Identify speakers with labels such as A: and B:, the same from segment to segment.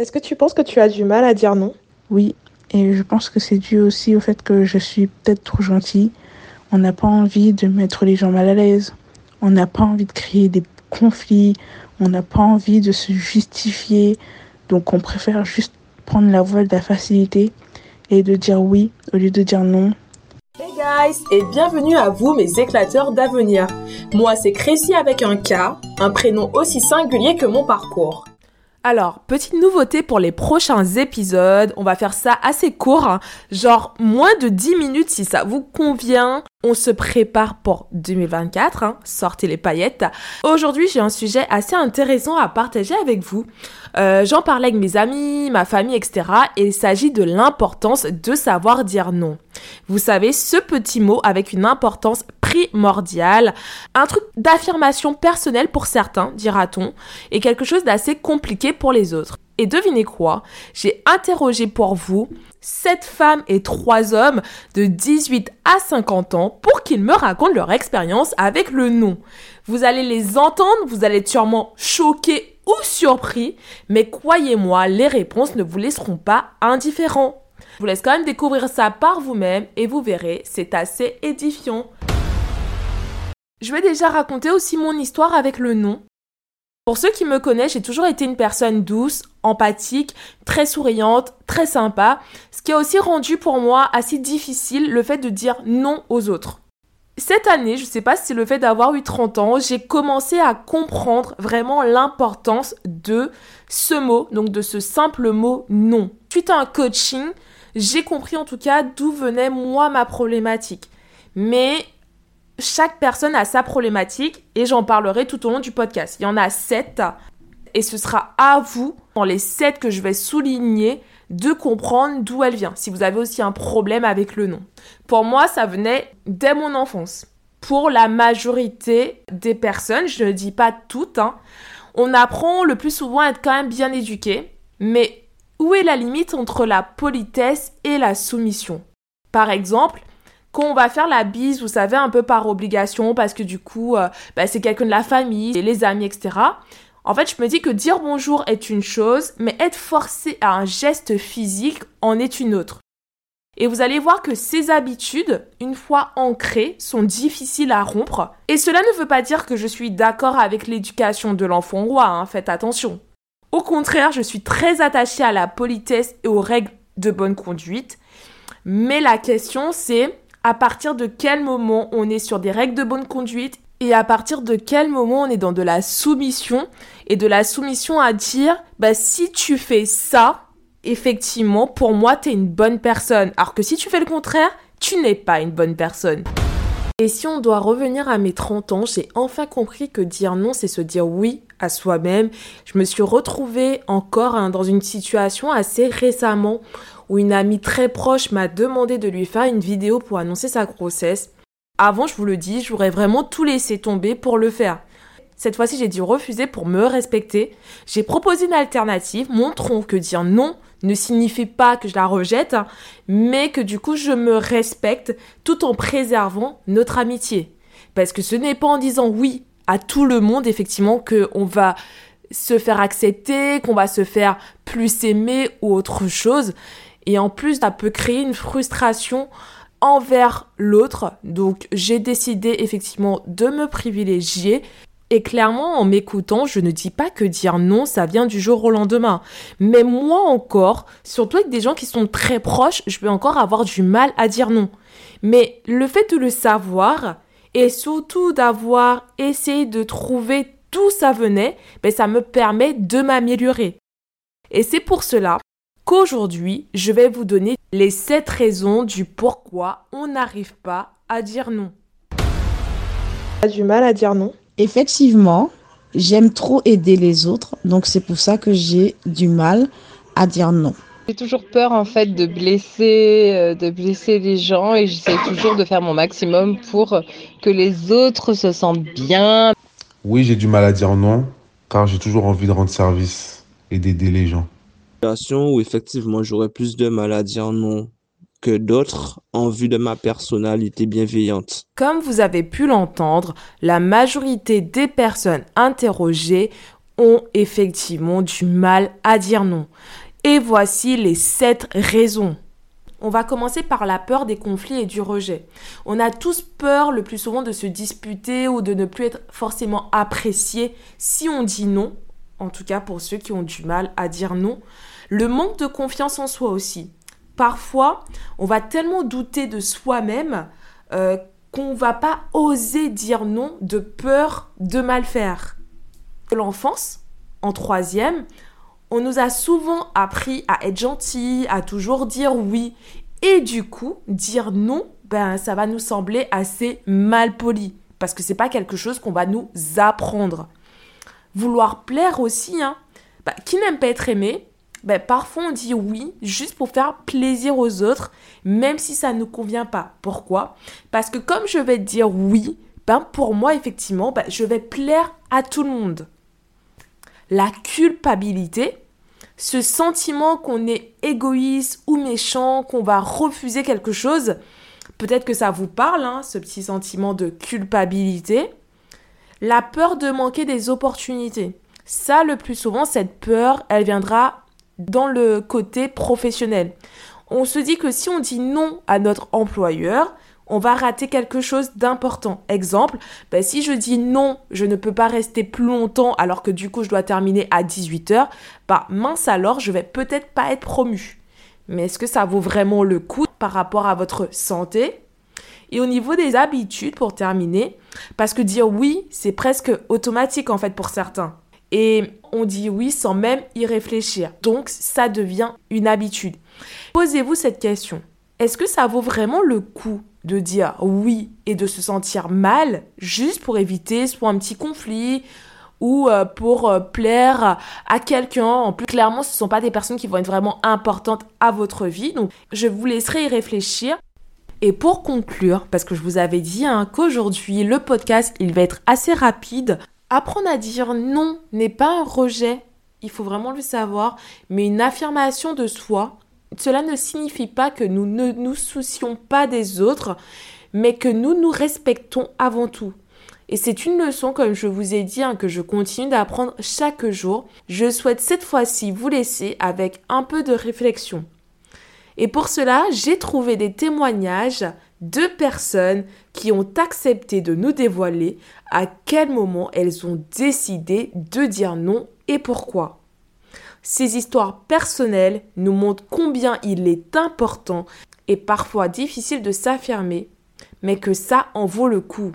A: Est-ce que tu penses que tu as du mal à dire non?
B: Oui, et je pense que c'est dû aussi au fait que je suis peut-être trop gentille. On n'a pas envie de mettre les gens mal à l'aise. On n'a pas envie de créer des conflits. On n'a pas envie de se justifier. Donc on préfère juste prendre la voie de la facilité et de dire oui au lieu de dire non.
A: Hey guys et bienvenue à vous mes éclateurs d'avenir. Moi c'est Crécy avec un K, un prénom aussi singulier que mon parcours. Alors, petite nouveauté pour les prochains épisodes, on va faire ça assez court, hein. genre moins de 10 minutes si ça vous convient. On se prépare pour 2024, hein. sortez les paillettes. Aujourd'hui, j'ai un sujet assez intéressant à partager avec vous. Euh, J'en parlais avec mes amis, ma famille, etc. Et il s'agit de l'importance de savoir dire non. Vous savez, ce petit mot avec une importance primordiale, un truc d'affirmation personnelle pour certains, dira-t-on, et quelque chose d'assez compliqué pour les autres. Et devinez quoi? J'ai interrogé pour vous 7 femmes et 3 hommes de 18 à 50 ans pour qu'ils me racontent leur expérience avec le non. Vous allez les entendre, vous allez être sûrement choqués ou surpris, mais croyez-moi, les réponses ne vous laisseront pas indifférents. Je vous laisse quand même découvrir ça par vous-même et vous verrez, c'est assez édifiant. Je vais déjà raconter aussi mon histoire avec le non. Pour ceux qui me connaissent, j'ai toujours été une personne douce, empathique, très souriante, très sympa, ce qui a aussi rendu pour moi assez difficile le fait de dire non aux autres. Cette année, je ne sais pas si c'est le fait d'avoir eu 30 ans, j'ai commencé à comprendre vraiment l'importance de ce mot, donc de ce simple mot non. Suite à un coaching, j'ai compris en tout cas d'où venait moi ma problématique. Mais chaque personne a sa problématique et j'en parlerai tout au long du podcast. Il y en a sept et ce sera à vous, dans les sept que je vais souligner, de comprendre d'où elle vient, si vous avez aussi un problème avec le nom. Pour moi, ça venait dès mon enfance. Pour la majorité des personnes, je ne dis pas toutes, hein, on apprend le plus souvent à être quand même bien éduqué, mais où est la limite entre la politesse et la soumission? Par exemple, quand on va faire la bise, vous savez, un peu par obligation, parce que du coup, euh, bah, c'est quelqu'un de la famille, les amis, etc. En fait, je me dis que dire bonjour est une chose, mais être forcé à un geste physique en est une autre. Et vous allez voir que ces habitudes, une fois ancrées, sont difficiles à rompre. Et cela ne veut pas dire que je suis d'accord avec l'éducation de l'enfant roi, hein, faites attention. Au contraire, je suis très attachée à la politesse et aux règles de bonne conduite. Mais la question c'est à partir de quel moment on est sur des règles de bonne conduite et à partir de quel moment on est dans de la soumission et de la soumission à dire bah si tu fais ça effectivement pour moi t'es une bonne personne alors que si tu fais le contraire tu n'es pas une bonne personne et si on doit revenir à mes 30 ans, j'ai enfin compris que dire non, c'est se dire oui à soi-même. Je me suis retrouvée encore hein, dans une situation assez récemment où une amie très proche m'a demandé de lui faire une vidéo pour annoncer sa grossesse. Avant, je vous le dis, j'aurais vraiment tout laissé tomber pour le faire. Cette fois-ci, j'ai dû refuser pour me respecter. J'ai proposé une alternative, montrons que dire non ne signifie pas que je la rejette, mais que du coup je me respecte tout en préservant notre amitié. Parce que ce n'est pas en disant oui à tout le monde, effectivement, qu'on va se faire accepter, qu'on va se faire plus aimer ou autre chose. Et en plus, ça peut créer une frustration envers l'autre. Donc j'ai décidé effectivement de me privilégier. Et clairement, en m'écoutant, je ne dis pas que dire non, ça vient du jour au lendemain. Mais moi encore, surtout avec des gens qui sont très proches, je peux encore avoir du mal à dire non. Mais le fait de le savoir, et surtout d'avoir essayé de trouver d'où ça venait, ben ça me permet de m'améliorer. Et c'est pour cela qu'aujourd'hui, je vais vous donner les 7 raisons du pourquoi on n'arrive pas à dire non.
B: Tu as du mal à dire non
C: Effectivement, j'aime trop aider les autres, donc c'est pour ça que j'ai du mal à dire non.
D: J'ai toujours peur en fait de blesser, euh, de blesser les gens et j'essaie toujours de faire mon maximum pour que les autres se sentent bien.
E: Oui, j'ai du mal à dire non car j'ai toujours envie de rendre service et d'aider les gens
F: où effectivement j'aurais plus de mal à dire non que d'autres en vue de ma personnalité bienveillante.
A: Comme vous avez pu l'entendre, la majorité des personnes interrogées ont effectivement du mal à dire non. Et voici les 7 raisons. On va commencer par la peur des conflits et du rejet. On a tous peur le plus souvent de se disputer ou de ne plus être forcément apprécié si on dit non, en tout cas pour ceux qui ont du mal à dire non. Le manque de confiance en soi aussi. Parfois, on va tellement douter de soi-même euh, qu'on va pas oser dire non de peur de mal faire. L'enfance, en troisième, on nous a souvent appris à être gentil, à toujours dire oui. Et du coup, dire non, ben, ça va nous sembler assez mal poli. Parce que c'est pas quelque chose qu'on va nous apprendre. Vouloir plaire aussi, hein. Ben, qui n'aime pas être aimé? Ben, Parfois, on dit oui juste pour faire plaisir aux autres, même si ça ne convient pas. Pourquoi? Parce que comme je vais dire oui, ben, pour moi, effectivement, ben, je vais plaire à tout le monde la culpabilité, ce sentiment qu'on est égoïste ou méchant, qu'on va refuser quelque chose. Peut-être que ça vous parle, hein, ce petit sentiment de culpabilité. La peur de manquer des opportunités. Ça, le plus souvent, cette peur, elle viendra dans le côté professionnel. On se dit que si on dit non à notre employeur, on va rater quelque chose d'important. Exemple, ben, si je dis non, je ne peux pas rester plus longtemps alors que du coup je dois terminer à 18h, bah mince alors, je vais peut-être pas être promu. Mais est-ce que ça vaut vraiment le coup par rapport à votre santé? Et au niveau des habitudes, pour terminer, parce que dire oui, c'est presque automatique en fait pour certains. Et on dit oui sans même y réfléchir. Donc ça devient une habitude. Posez-vous cette question. Est-ce que ça vaut vraiment le coup de dire oui et de se sentir mal juste pour éviter soit un petit conflit ou euh, pour euh, plaire à quelqu'un? En plus, clairement, ce ne sont pas des personnes qui vont être vraiment importantes à votre vie. Donc, je vous laisserai y réfléchir. Et pour conclure, parce que je vous avais dit hein, qu'aujourd'hui, le podcast, il va être assez rapide. Apprendre à dire non n'est pas un rejet, il faut vraiment le savoir, mais une affirmation de soi cela ne signifie pas que nous ne nous soucions pas des autres, mais que nous nous respectons avant tout. Et c'est une leçon, comme je vous ai dit, hein, que je continue d'apprendre chaque jour. Je souhaite cette fois-ci vous laisser avec un peu de réflexion. Et pour cela, j'ai trouvé des témoignages de personnes qui ont accepté de nous dévoiler à quel moment elles ont décidé de dire non et pourquoi. Ces histoires personnelles nous montrent combien il est important et parfois difficile de s'affirmer, mais que ça en vaut le coup.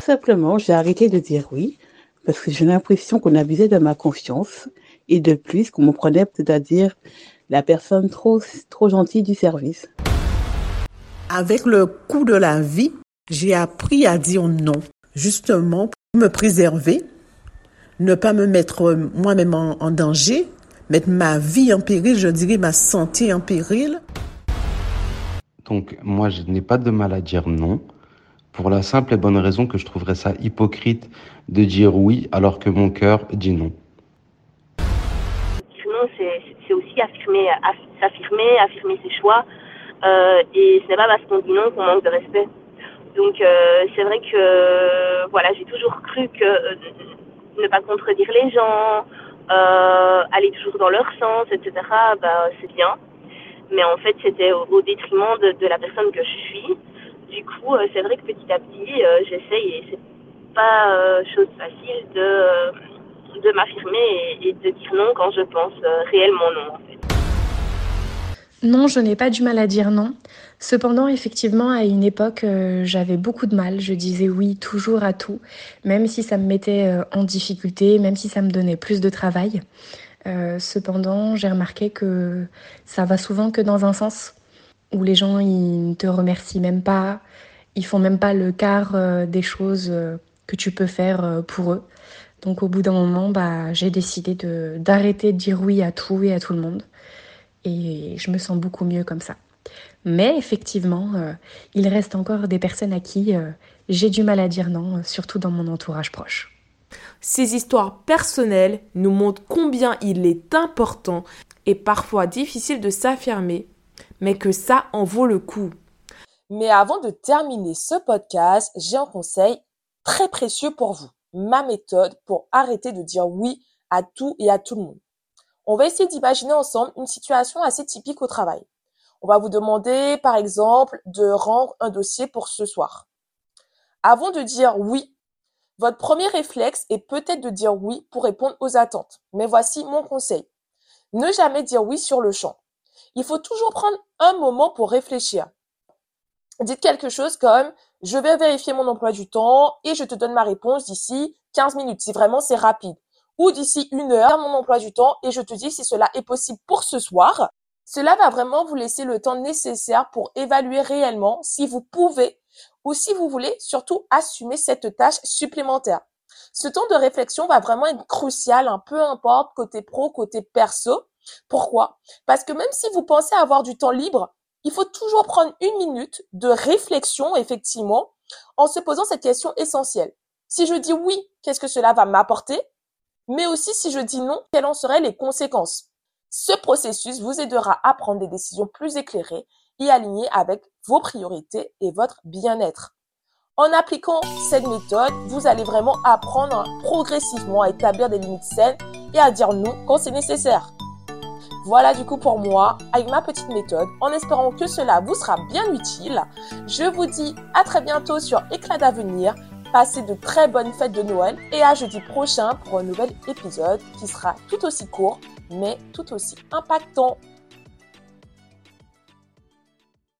G: Simplement, j'ai arrêté de dire oui parce que j'ai l'impression qu'on abusait de ma confiance et de plus qu'on me prenait c'est-à-dire la personne trop, trop gentille du service.
H: Avec le coût de la vie, j'ai appris à dire non, justement pour me préserver ne pas me mettre moi-même en, danger, mettre ma vie en péril, je dirais ma santé en péril.
E: Donc moi, je n'ai pas de mal à dire non, pour la simple et bonne raison que je trouverais ça hypocrite de dire oui alors que mon cœur dit. Non,
I: affirmer, s'affirmer, affirmer ses choix. Euh, et ce n'est pas parce qu'on dit non qu'on manque de respect. Donc euh, c'est vrai que voilà, j'ai toujours cru que ne pas contredire les gens, euh, aller toujours dans leur sens, etc., bah, c'est bien. Mais en fait, c'était au, détriment de, la personne que je suis. Du coup, euh, c'est vrai que petit à petit, euh, j'essaye, et c'est pas chose facile de, de m'affirmer et, de dire non quand je pense réellement non.
J: Non, je n'ai pas du mal à dire non. Cependant, effectivement, à une époque, euh, j'avais beaucoup de mal. Je disais oui toujours à tout, même si ça me mettait euh, en difficulté, même si ça me donnait plus de travail. Euh, cependant, j'ai remarqué que ça va souvent que dans un sens, où les gens ils ne te remercient même pas, ils font même pas le quart des choses que tu peux faire pour eux. Donc au bout d'un moment, bah, j'ai décidé d'arrêter de dire oui à tout et à tout le monde. Et je me sens beaucoup mieux comme ça. Mais effectivement, euh, il reste encore des personnes à qui euh, j'ai du mal à dire non, euh, surtout dans mon entourage proche.
A: Ces histoires personnelles nous montrent combien il est important et parfois difficile de s'affirmer, mais que ça en vaut le coup. Mais avant de terminer ce podcast, j'ai un conseil très précieux pour vous. ma méthode pour arrêter de dire oui à tout et à tout le monde. On va essayer d'imaginer ensemble une situation assez typique au travail. On va vous demander, par exemple, de rendre un dossier pour ce soir. Avant de dire oui, votre premier réflexe est peut-être de dire oui pour répondre aux attentes. Mais voici mon conseil. Ne jamais dire oui sur le champ. Il faut toujours prendre un moment pour réfléchir. Dites quelque chose comme je vais vérifier mon emploi du temps et je te donne ma réponse d'ici 15 minutes si vraiment c'est rapide. Ou d'ici une heure, mon emploi du temps et je te dis si cela est possible pour ce soir. Cela va vraiment vous laisser le temps nécessaire pour évaluer réellement si vous pouvez ou si vous voulez surtout assumer cette tâche supplémentaire. Ce temps de réflexion va vraiment être crucial, hein, peu importe côté pro, côté perso. Pourquoi? Parce que même si vous pensez avoir du temps libre, il faut toujours prendre une minute de réflexion, effectivement, en se posant cette question essentielle. Si je dis oui, qu'est-ce que cela va m'apporter? Mais aussi si je dis non, quelles en seraient les conséquences? Ce processus vous aidera à prendre des décisions plus éclairées et alignées avec vos priorités et votre bien-être. En appliquant cette méthode, vous allez vraiment apprendre progressivement à établir des limites saines et à dire non quand c'est nécessaire. Voilà du coup pour moi, avec ma petite méthode, en espérant que cela vous sera bien utile. Je vous dis à très bientôt sur Éclat d'avenir. Passez de très bonnes fêtes de Noël et à jeudi prochain pour un nouvel épisode qui sera tout aussi court mais tout aussi impactant.